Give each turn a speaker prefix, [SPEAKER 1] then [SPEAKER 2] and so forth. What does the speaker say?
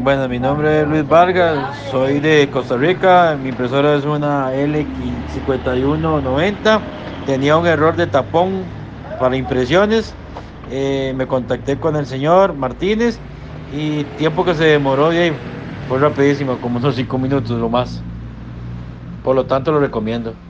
[SPEAKER 1] Bueno, mi nombre es Luis Vargas, soy de Costa Rica, mi impresora es una L5190, tenía un error de tapón para impresiones, eh, me contacté con el señor Martínez y tiempo que se demoró y fue rapidísimo, como unos 5 minutos lo más. Por lo tanto lo recomiendo.